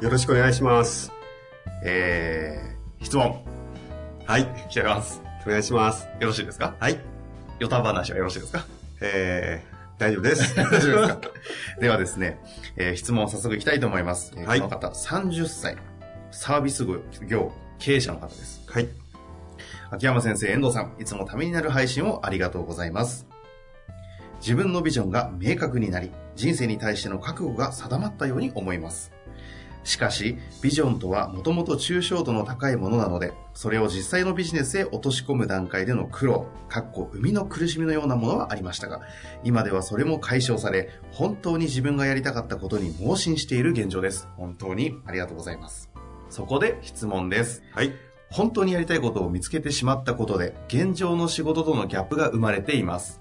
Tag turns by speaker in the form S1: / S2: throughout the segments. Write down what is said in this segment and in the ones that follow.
S1: よろしくお願いします。
S2: えー、質問
S1: はい。
S2: 来てます。
S1: お願いします。
S2: よろしいですか？
S1: はい。
S2: 予た話はよろしいですか？
S1: えー、大丈夫です。
S2: 大丈夫ですか？ではですね、えー質問を早速いきたいと思います。えー
S1: はい
S2: この方、30歳、サービス業経営者の方です。
S1: はい。
S2: 秋山先生、遠藤さん、いつもためになる配信をありがとうございます。自分のビジョンが明確になり、人生に対しての覚悟が定まったように思います。しかし、ビジョンとはもともと抽象度の高いものなので、それを実際のビジネスへ落とし込む段階での苦労、かっこ生みの苦しみのようなものはありましたが、今ではそれも解消され、本当に自分がやりたかったことに盲信している現状です。本当にありがとうございます。そこで質問です。
S1: はい。
S2: 本当にやりたいことを見つけてしまったことで、現状の仕事とのギャップが生まれています。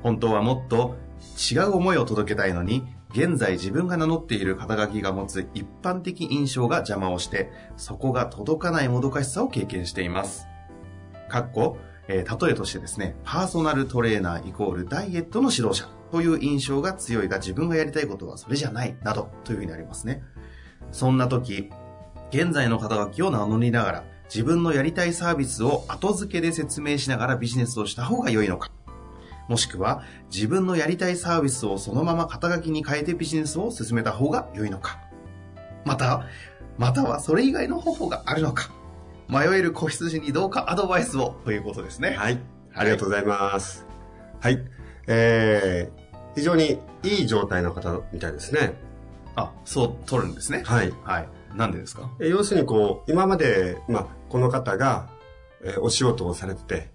S2: 本当はもっと違う思いを届けたいのに、現在自分が名乗っている肩書きが持つ一般的印象が邪魔をして、そこが届かないもどかしさを経験しています。かっこ、えー例えとしてですね、パーソナルトレーナーイコールダイエットの指導者という印象が強いが自分がやりたいことはそれじゃない、などというふうになりますね。そんな時、現在の肩書きを名乗りながら、自分のやりたいサービスを後付けで説明しながらビジネスをした方が良いのか。もしくは、自分のやりたいサービスをそのまま肩書きに変えてビジネスを進めた方が良いのか。また、またはそれ以外の方法があるのか。迷える子羊にどうかアドバイスをということですね。
S1: はい。ありがとうございます。はい。えー、非常にいい状態の方みたいですね。
S2: あ、そう取るんですね。
S1: はい。
S2: はい。なんでですか？
S1: え要するにこう、今まで、まあ、この方が、えーお仕事をされてて、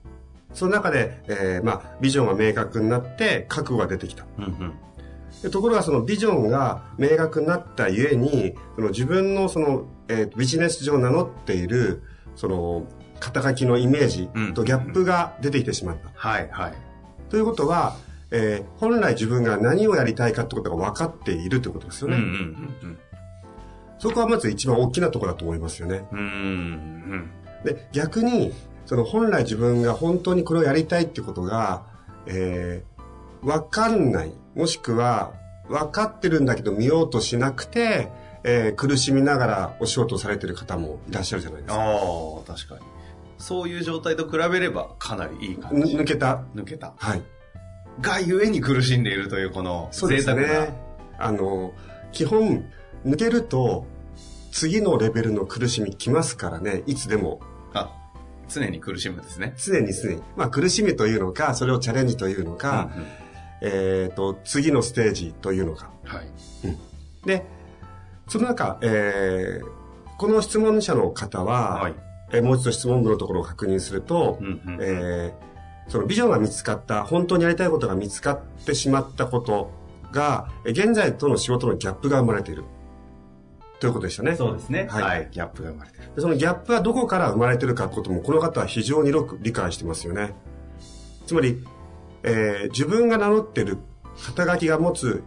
S1: その中で、えーまあ、ビジョンが明確になって、覚悟が出てきた。
S2: うんうん。
S1: でところがそのビジョンが明確になったゆえに、その自分のその、えービジネス上名乗っている、その、肩書きのイメージとギャップが出てきてしまった。
S2: はいはい。
S1: ということは、えー本来自分が何をやりたいかってことが分かっているということですよね。
S2: うんうんうん
S1: そこはまず一番大きなところだと思いますよね。
S2: うん。うんうん。
S1: で、逆に、その本来自分が本当にこれをやりたいってことが、えー、わかんない。もしくは、分かってるんだけど見ようとしなくて、えー苦しみながらお仕事をされてる方もいらっしゃるじゃないですか。
S2: ああ、確かに。そういう状態と比べればかなりいい感
S1: ぬ
S2: じ。
S1: 抜けた。
S2: 抜けた。
S1: はい。
S2: がゆえに苦しんでいるというこの
S1: そうです
S2: 贅沢な。
S1: ね。あの、基本、抜けると、次のレベルの苦しみ来ますからね、いつでも。
S2: あ、常に苦しむんですね。
S1: 常に常に。まあ苦しみというのか、それをチャレンジというのか、
S2: うんうん
S1: えっ、と、次のステージというのか。
S2: はい。
S1: で、その中、えーこの質問者の方は、
S2: はい。
S1: えーもう一度質問文のところを確認すると、
S2: うんうん
S1: えーそのビジョンが見つかった、本当にやりたいことが見つかってしまったことが、えー現在との仕事のギャップが生まれている。ということでしたね。
S2: そうですね。
S1: はい
S2: はい。ギャップが生まれてる。
S1: でそのギャップはどこから生まれてるかってことも、この方は非常によく理解してますよね。つまり、えー自分が名乗ってる肩書きが持つ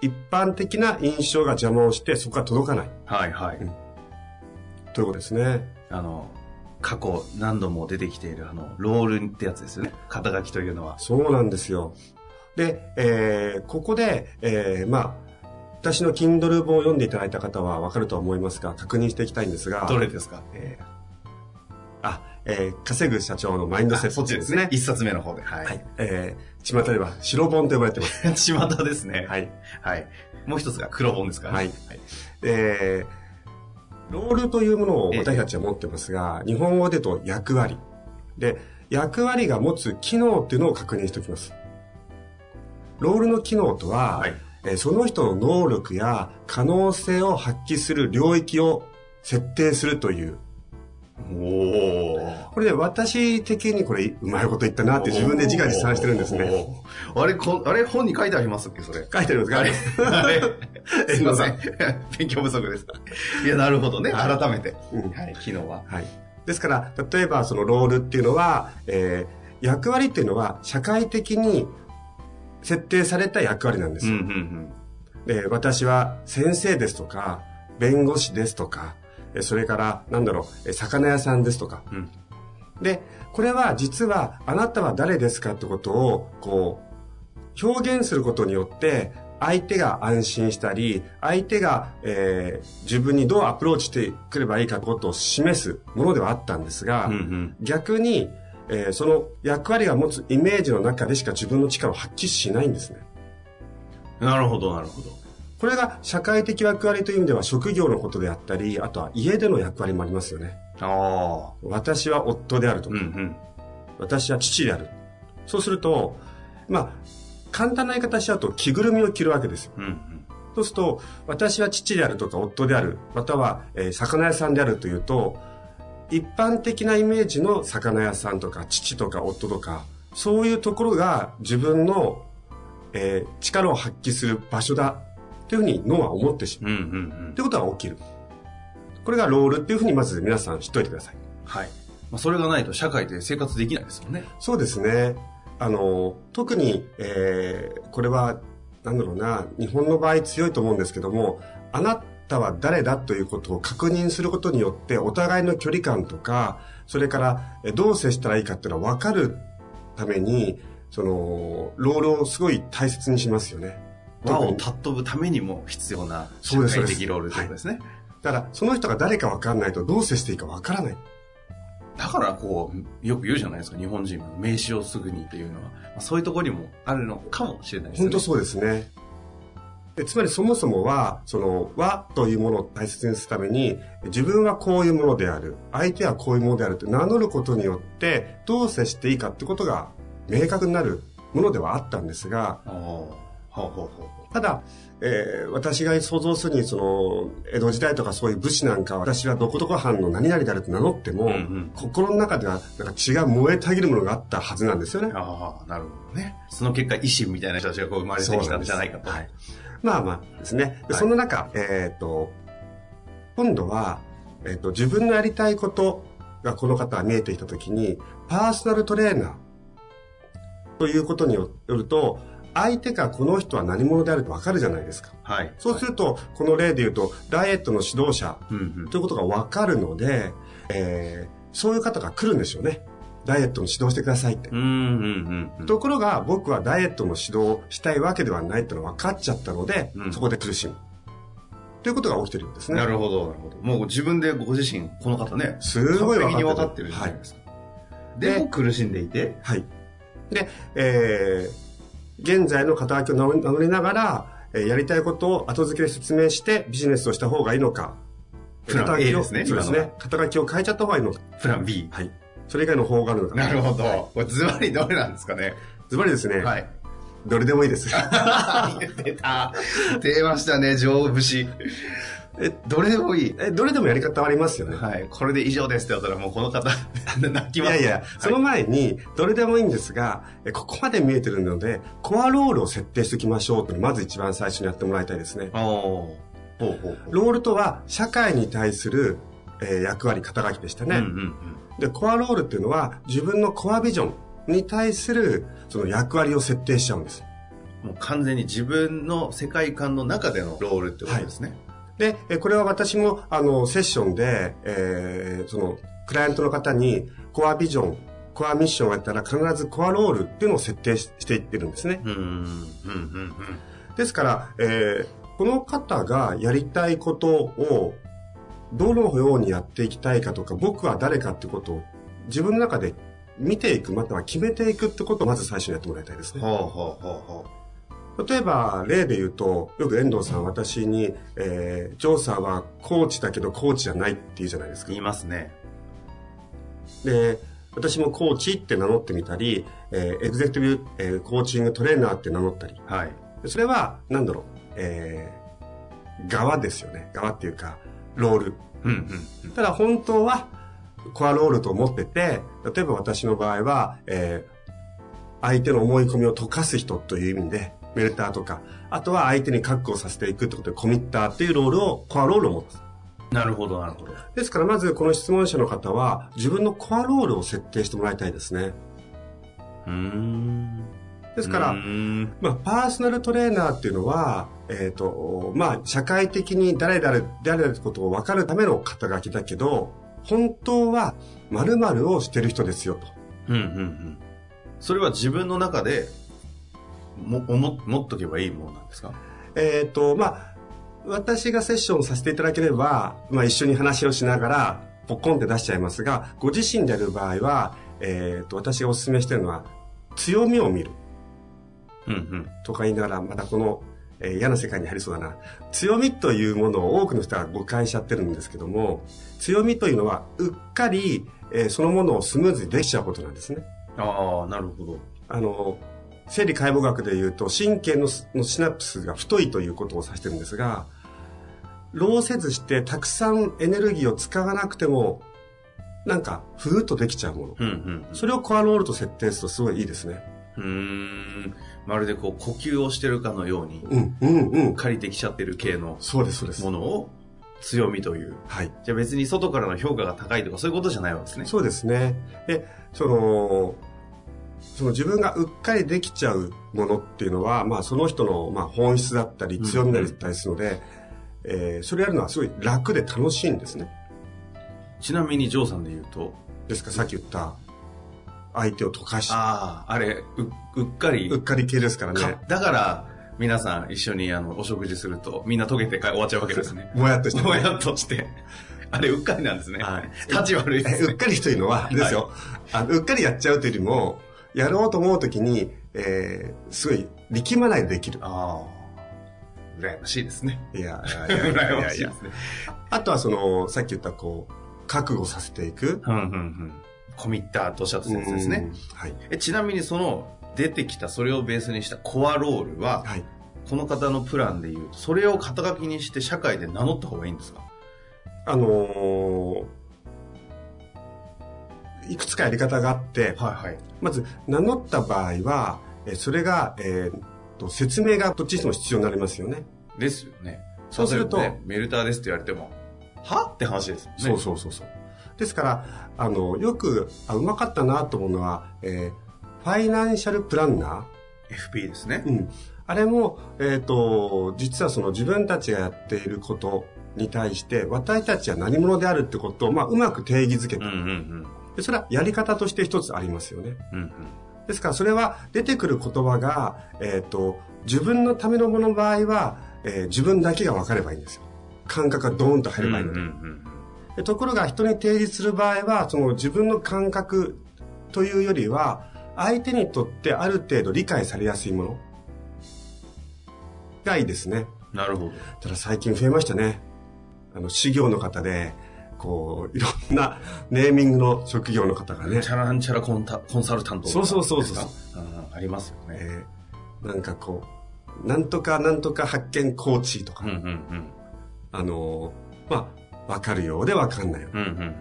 S1: 一般的な印象が邪魔をして、そこが届かない。
S2: はいはい。
S1: ということですね。
S2: あの、過去何度も出てきているあの、ロールってやつですよね。肩書きというのは。
S1: そうなんですよ。で、えーここで、えーまあ、私の Kindle 本を読んでいただいた方はわかるとは思いますが、確認していきたいんですが、
S2: どれですか？
S1: えーあ、えー稼ぐ社長のマインドセット、
S2: っちですね。一冊目の方で。はい。
S1: はい。えー、巷では白本と呼ばれてます。
S2: 巷ですね。
S1: はい。
S2: はい。もう一つが黒本ですからね。
S1: はいえーロールというものを私たちは持ってますが、日本語でと役割。で、役割が持つ機能っていうのを確認しておきます。ロールの機能とは、
S2: はい。
S1: えーその人の能力や可能性を発揮する領域を設定するという。
S2: おお。
S1: これね、私的にこれ、うまいこと言ったなって自分で自画自賛してるんですね。
S2: あれ、こあれ本に書いてありますっけ、それ。
S1: 書いてある んですか
S2: あれ、あれ、すいません。勉強不足です。いや、なるほどね。
S1: はい
S2: 改めて。
S1: うん
S2: はい、昨日は。
S1: はい。ですから、例えばそのロールっていうのは、えー役割っていうのは社会的に設定された役割なんですよ。
S2: ん、
S1: で私は先生ですとか、弁護士ですとか、えそれから、なんだろう、え魚屋さんですとか。
S2: うん。
S1: で、これは実はあなたは誰ですかってことを、こう、表現することによって、相手が安心したり、相手が、えー自分にどうアプローチしてくればいいかってことを示すものではあったんですが、
S2: うん、うん。
S1: 逆に、えーその役割が持つイメージの中でしか自分の力を発揮しないんですね。
S2: なるほど、なるほど。
S1: これが社会的役割という意味では職業のことであったり、あとは家での役割もありますよね。
S2: ああ。
S1: 私は夫であると
S2: うん、
S1: か、
S2: うん。
S1: 私は父である。そうすると、まあ、簡単な言い方しちゃうと着ぐるみを着るわけですよ。
S2: うん、うん。
S1: そうすると、私は父であるとか夫である、または、えー魚屋さんであるというと、一般的なイメージの魚屋さんとか父とか夫とか、そういうところが自分の、えー力を発揮する場所だというふうに脳は思ってしまう。
S2: うん、うん、うん
S1: ということが起きる。これがロールっていうふうにまず皆さん知っておいてください。
S2: はい。まあ、それがないと社会で生活できないですもんね。
S1: そうですね。あの、特に、えーこれは、なんだろうな、日本の場合強いと思うんですけども、あなたは誰だということを確認することによって、お互いの距離感とか、それから、えどう接したらいいかっていうのは分かるために、その、ロールをすごい大切にしますよね。
S2: 輪を尊ぶためにも必要な社会的ロールということですね。
S1: だから、その人が誰か分かんないとどう接していいか分からない。
S2: だからこう、よく言うじゃないですか、日本人は名刺をすぐにっていうのは。まあ、そういうところにもあるのかもしれないですね。
S1: 本当そうですね。でつまりそもそもは、その和というものを大切にするために、自分はこういうものである、相手はこういうものであると名乗ることによって、どう接していいかってことが明確になるものではあったんですが、ただ、えー私が想像するに、その、江戸時代とかそういう武士なんかは、私はどこどこ藩の何々であるって名乗っても、
S2: うんうん
S1: 心の中では、なんか血が燃えたぎるものがあったはずなんですよね。
S2: ああ、なるほどね。その結果、維新みたいな人たちがこう生まれてきたんじゃないかと。
S1: はい。まあまあですね。で
S2: はい
S1: その中、えっ、と、今度は、えっ、と、自分のやりたいことがこの方は見えてきたときに、パーソナルトレーナーということによると、相手がこの人は何者であるとわかるじゃないですか。
S2: はい。
S1: そうすると、この例で言うと、ダイエットの指導者
S2: うんうん。
S1: ということがわかるので、えーそういう方が来るんでしょうね。ダイエットの指導してくださいって。
S2: うんうんうんうん。
S1: ところが僕はダイエットの指導をしたいわけではないってのは分かっちゃったので、
S2: うん
S1: そこで苦しむ。ということが起きてるんですね。
S2: なるほど、なるほど。もう自分でご自身、この方ね、
S1: すごい
S2: 分
S1: 分か
S2: かっててるじゃないですか。
S1: で
S2: でも苦しんでいて、
S1: はい。で、えー、現在の肩書きを名乗りながら、えーやりたいことを後付けで説明してビジネスをした方がいいのか。
S2: プラン
S1: 肩書き
S2: A
S1: を
S2: ですね
S1: そうですね。肩書きを変えちゃった方がいいのか。
S2: プラン B。
S1: はい。それ以外の方があるのか。
S2: なるほど。これズバリどれなんですかね？
S1: ズバリですね、
S2: はい。
S1: どれでもいいです。
S2: 出た。出ましたね、上節。え、どれでもいい。
S1: え、どれでもやり方はありますよね。
S2: はい。これで以上ですって言ったらもうこの方、泣きます。
S1: いやいや、その前に、どれでもいいんですが、えここまで見えてるので、コアロールを設定しておきましょうというのをまず一番最初にやってもらいたいですね。
S2: おーほうほうほう。
S1: ロールとは、社会に対する、えー役割、肩書きでしたね。
S2: うんうんうん。
S1: で、コアロールっていうのは、自分のコアビジョンに対する、その役割を設定しちゃうんです。
S2: もう完全に自分の世界観の中でのロールってことですね。
S1: で、えこれは私も、あの、セッションで、えーその、クライアントの方に、コアビジョン、コアミッションをやったら必ずコアロールっていうのを設定ししていってるんですね。ですから、えーこの方がやりたいことをどのようにやっていきたいかとか、僕は誰かってことを自分の中で見ていく、または決めていくってことをまず最初にやってもらいたいです
S2: うん。
S1: ね。
S2: ほうほうほうほ
S1: 例えば、例で言うと、よく遠藤さん私に、えー、ジョーさんはコーチだけどコーチじゃないって言うじゃないです
S2: う。
S1: か
S2: 言。いますね。
S1: で、私もコーチって名乗ってみたり、えーエグゼクティブ、えーコーチングトレーナーって名乗ったり、
S2: はい。
S1: それは、なんだろう。えー、側ですよね。側っていうか、ロール。
S2: うんうん
S1: ただ本当は、コアロールと思ってて、例えば私の場合は、えー相手の思い込みを溶かす人という意味で、メルターとか、あとは相手に確保させていくってことで、コミッターっていうロールを、コアロールを持つ。
S2: なるほど、なるほど。
S1: ですからまずこの質問者の方は、自分のコアロールを設定してもらいたいですね。
S2: うーん。
S1: ですからまあ、パーソナルトレーナーっていうのは、えっ、と、まあ、社会的に誰々、誰々ってことを分かるための肩書きだけど、本当は〇〇をしてる人ですよと。
S2: うんうんうん。それは自分の中で、も、思、持っとけばいいものなんですか？
S1: えっ、と、まあ、私がセッションさせていただければ、まあ、一緒に話をしながら、ポッコンって出しちゃいますが、ご自身でやる場合は、えっ、と、私がお勧めしてるのは、強みを見る
S2: うんうん。
S1: とか言いながら、またこの、えー嫌な世界に入りそうだな。強みというものを多くの人が誤解しちゃってるんですけども、強みというのは、うっかり、えーそのものをスムーズにできちゃうことなんですね。
S2: ああ、なるほど。
S1: あの、生理解剖学で言うと、神経のシナプスが太いということを指してるんですが、労せずしてたくさんエネルギーを使わなくても、なんか、ふーっとできちゃうもの。
S2: うんうん
S1: それをコアロールと設定するとすごいいいですね。
S2: うん。まるでこう、呼吸をしてるかのように、
S1: うん、うん、うん。
S2: 借りてきちゃってる系の
S1: そうです、そうです
S2: も。のを強みという。
S1: はい。
S2: じゃあ別に外からの評価が高いとかそういうことじゃないわけですね。
S1: そうですね。で、その、その自分がうっかりできちゃうものっていうのは、まあその人のまあ本質だったり強みだったりするので、えーそれやるのはすごい楽で楽しいんですね。
S2: ちなみにジョーさんで言うと、
S1: ですか？らさっき言った相手を溶かし、
S2: ああ、あれ、ううっかり、
S1: うっかり系ですから
S2: か
S1: ね。
S2: だから、皆さん一緒にあのお食事すると、みんな溶けて終わっちゃうわけですね。
S1: もやっとして、
S2: もやっとして。あれ、うっかりなんですね。
S1: はい
S2: 立ち悪いですね。
S1: えうっかりというのは、ですよ、あのうっかりやっちゃうというよりも、やろうと思うときに、えーすごい力まないでできる。
S2: ああ。羨ましいですね。
S1: いや、いや
S2: 羨ましいですね。
S1: あとはその、さっき言ったこう、覚悟させていく。
S2: うんうんうん。コミッターとおっしゃったやつですね。
S1: うん。はい。
S2: えちなみにその出てきたそれをベースにしたコアロールは、
S1: はい。
S2: この方のプランでいうとそれを肩書きにして社会で名乗った方がいいんですか？
S1: あのーいくつかやり方があって、
S2: はいはい
S1: まず名乗った場合は、えそれが、えーと説明がどっちにしても必要になりますよね。
S2: ですよね
S1: そうすると
S2: ね、メルターですって言われてもは？って話ですよね
S1: そうそうそうそう。ですから、あの、よく、あ、うまかったなと思うのは、えーファイナンシャルプランナ
S2: FP ですね
S1: ー。うん。あれも、えっ、と、実はその自分たちがやっていることに対して、私たちは何者であるってことを、まあ、うまく定義づけて、
S2: うんうんうん
S1: でそれはやり方として一つありますよね。
S2: うんうん
S1: ですから、それは出てくる言葉が、えっ、と、自分のためのものの場合は、えー自分だけが分かればいいんですよ。感覚がドーンと入ればいいので。
S2: うんうん
S1: でところが人に提示する場合は、その自分の感覚というよりは、相手にとってある程度理解されやすいものがいいですね。
S2: うんなるほど
S1: ただ最近増えましたね。あの、修行の方で、こう、いろんなネーミングの職業の方がね。
S2: チ、ャランチャラコンタコンサルタント
S1: そうそうそうそう
S2: ですかうんありますよね。
S1: えーなんかこう、なんとかなんとか発見コーチとか、
S2: うんうんうん。
S1: あのーまあ、わかるようでわかんないよ。う
S2: うんうんうん。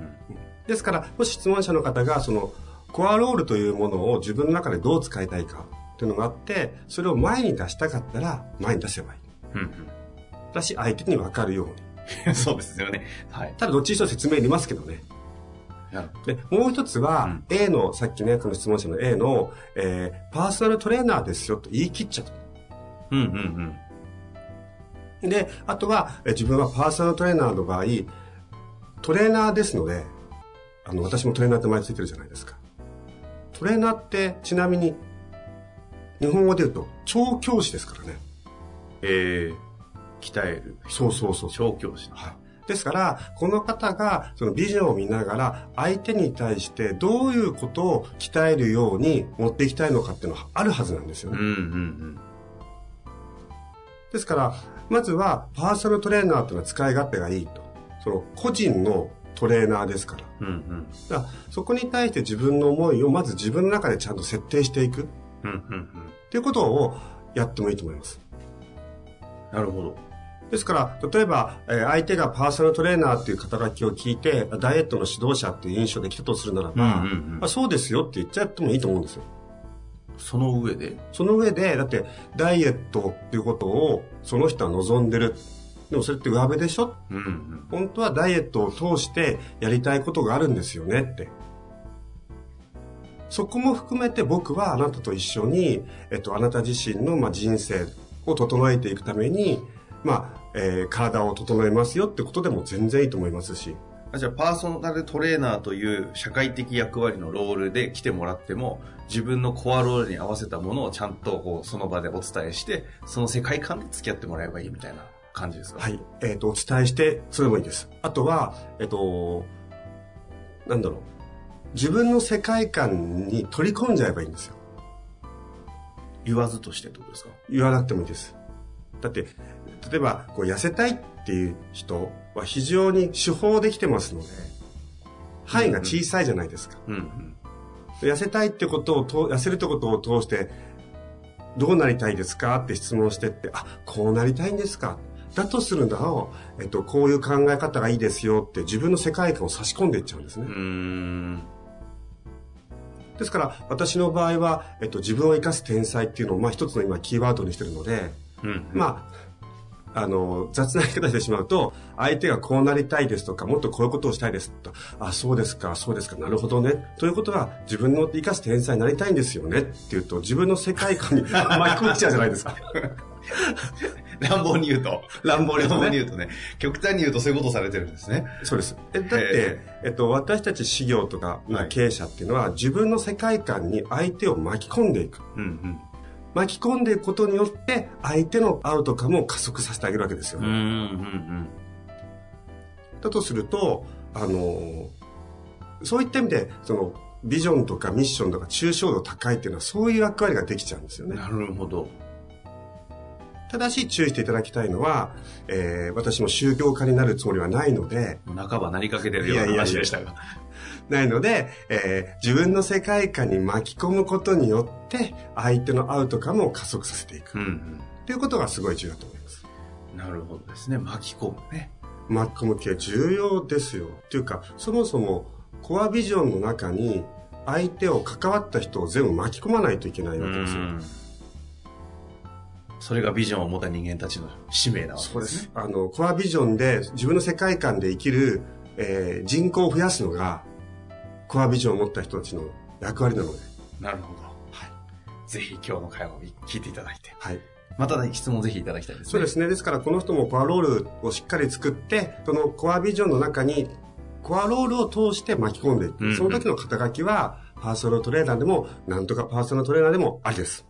S1: ですから、もし質問者の方が、その、コアロールというものを自分の中でどう使いたいかっていうのがあって、それを前に出したかったら、前に出せばいい。
S2: うん
S1: だし、相手に分かるように。
S2: う んそうですよねはい
S1: ただ、どっちにしろ説明いりますけどね。で、もう一つは、
S2: うん
S1: A の、さっきね、この質問者の A の、えーパーソナルトレーナーですよと言い切っちゃった。
S2: うんうんうん
S1: で、あとは、え自分はパーソナルトレーナーの場合、トレーナーですので、あの、私もトレーナーって前ついてるじゃないですか。トレーナーって、ちなみに、日本語で言うと、調教師ですからね。
S2: えー、鍛える
S1: そうそうそう。
S2: 調教師
S1: はい。ですから、この方が、そのビジョンを見ながら、相手に対してどういうことを鍛えるように持っていきたいのかっていうのはあるはずなんですよね。
S2: うんうんうん
S1: ですから、まずは、パーソナルトレーナーっていうのは使い勝手がいいと。その、個人のトレーナーですから。
S2: うんうん
S1: だからそこに対して自分の思いをまず自分の中でちゃんと設定していくっ
S2: うんうん
S1: ていうことをやってもいいと思います。
S2: なるほど。
S1: ですから、例えば、えー相手がパーソナルトレーナーっていう肩書きを聞いて、ダイエットの指導者っていう印象で来たとするならば、
S2: うんうんうん
S1: まあ、そうですよって言っちゃってもいいと思うんですよ。
S2: その上で、
S1: その上で、だって、ダイエットっていうことを、その人は望んでる。でもそれって上辺でしょ？
S2: うんうん。
S1: 本当はダイエットを通してやりたいことがあるんですよねって。そこも含めて僕はあなたと一緒に、えっと、あなた自身の、まあ、人生を整えていくために、まあ、えー体を整えますよってことでも全然いいと思いますし。
S2: あじゃあ、パーソナルトレーナーという社会的役割のロールで来てもらっても、自分のコアロールに合わせたものをちゃんとこうその場でお伝えして、その世界観で付き合ってもらえばいいみたいな感じですか？
S1: はい。えっ、と、お伝えして、それもいいです。あとは、えっ、と、なんだろう。自分の世界観に取り込んじゃえばいいんですよ。
S2: 言わずとしてってことですか？
S1: 言わなくてもいいです。だって、例えば、こう、痩せたいっていう人は非常に手法できてますので、範囲が小さいじゃないですか。
S2: うんうん。
S1: 痩せたいってことをと、痩せるってことを通して、どうなりたいですかって質問してって、あ、こうなりたいんですかだとするなら、えっと、こういう考え方がいいですよって自分の世界観を差し込んでいっちゃうんですね。ですから、私の場合は、えっと、自分を生かす天才っていうのを、まあ、一つの今、キーワードにしてるので、
S2: うん。
S1: まあ、あの、雑な言い方してしまうと、相手がこうなりたいですとか、もっとこういうことをしたいですと、あ、そうですか、そうですか、なるほどね。ということは、自分の生かす天才になりたいんですよねって言うと、自分の世界観に 巻き込んちゃうじゃないですか。
S2: 乱暴に言うと。乱暴に言うとね。極端に言うとそういうことされてるんですね。
S1: そうです。えだって
S2: へ、
S1: えっと、私たち事業とか
S2: はい
S1: 経営者っていうのは、自分の世界観に相手を巻き込んでいく。
S2: うんうん。
S1: 巻き込んでいくことによって、相手のアウトカムを加速させてあげるわけですよね。
S2: うんうんうん。
S1: だとすると、あの、そういった意味で、その、ビジョンとかミッションとか抽象度高いっていうのはそういう役割ができちゃうんですよね。
S2: なるほど。
S1: ただし注意していただきたいのは、えー私も宗教家になるつもりはないので、
S2: 半ばなりかけてるような話でしたが。
S1: ないので、えー自分の世界観に巻き込むことによって、相手のアウトカムを加速させていく。
S2: うんうん。
S1: ということがすごい重要だと思います。
S2: なるほどですね。巻き込むね。
S1: 巻き込む系重要ですよ。っていうか、そもそもコアビジョンの中に相手を関わった人を全部巻き込まないといけないわけですよ。
S2: それがビジョンを持った人間たちの使命なわけ
S1: そう
S2: でね。
S1: ですす。あの、コアビジョンで自分の世界観で生きる、えー人口を増やすのが、コアビジョンを持った人たちの役割なので。
S2: なるほど。はい。ぜひ今日の会話を聞いていただいて。
S1: はい。
S2: またね、質問ぜひいただきたいですね。
S1: そうですね。ですから、この人もコアロールをしっかり作って、そのコアビジョンの中に、コアロールを通して巻き込んでいく。
S2: うんうん
S1: その時の肩書きは、パーソナルトレーナーでも、なんとかパーソナルトレーナーでもありです。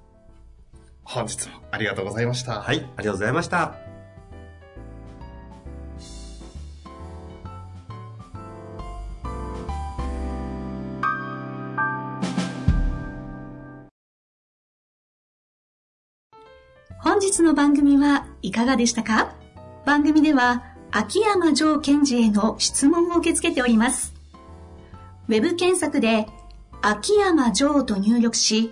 S2: 本日もありがとうございました。
S1: はい。ありがとうございました。
S3: 本日の番組はいかがでしたか？番組では秋山城賢治への質問を受け付けております。ウェブ検索で秋山城と入力し、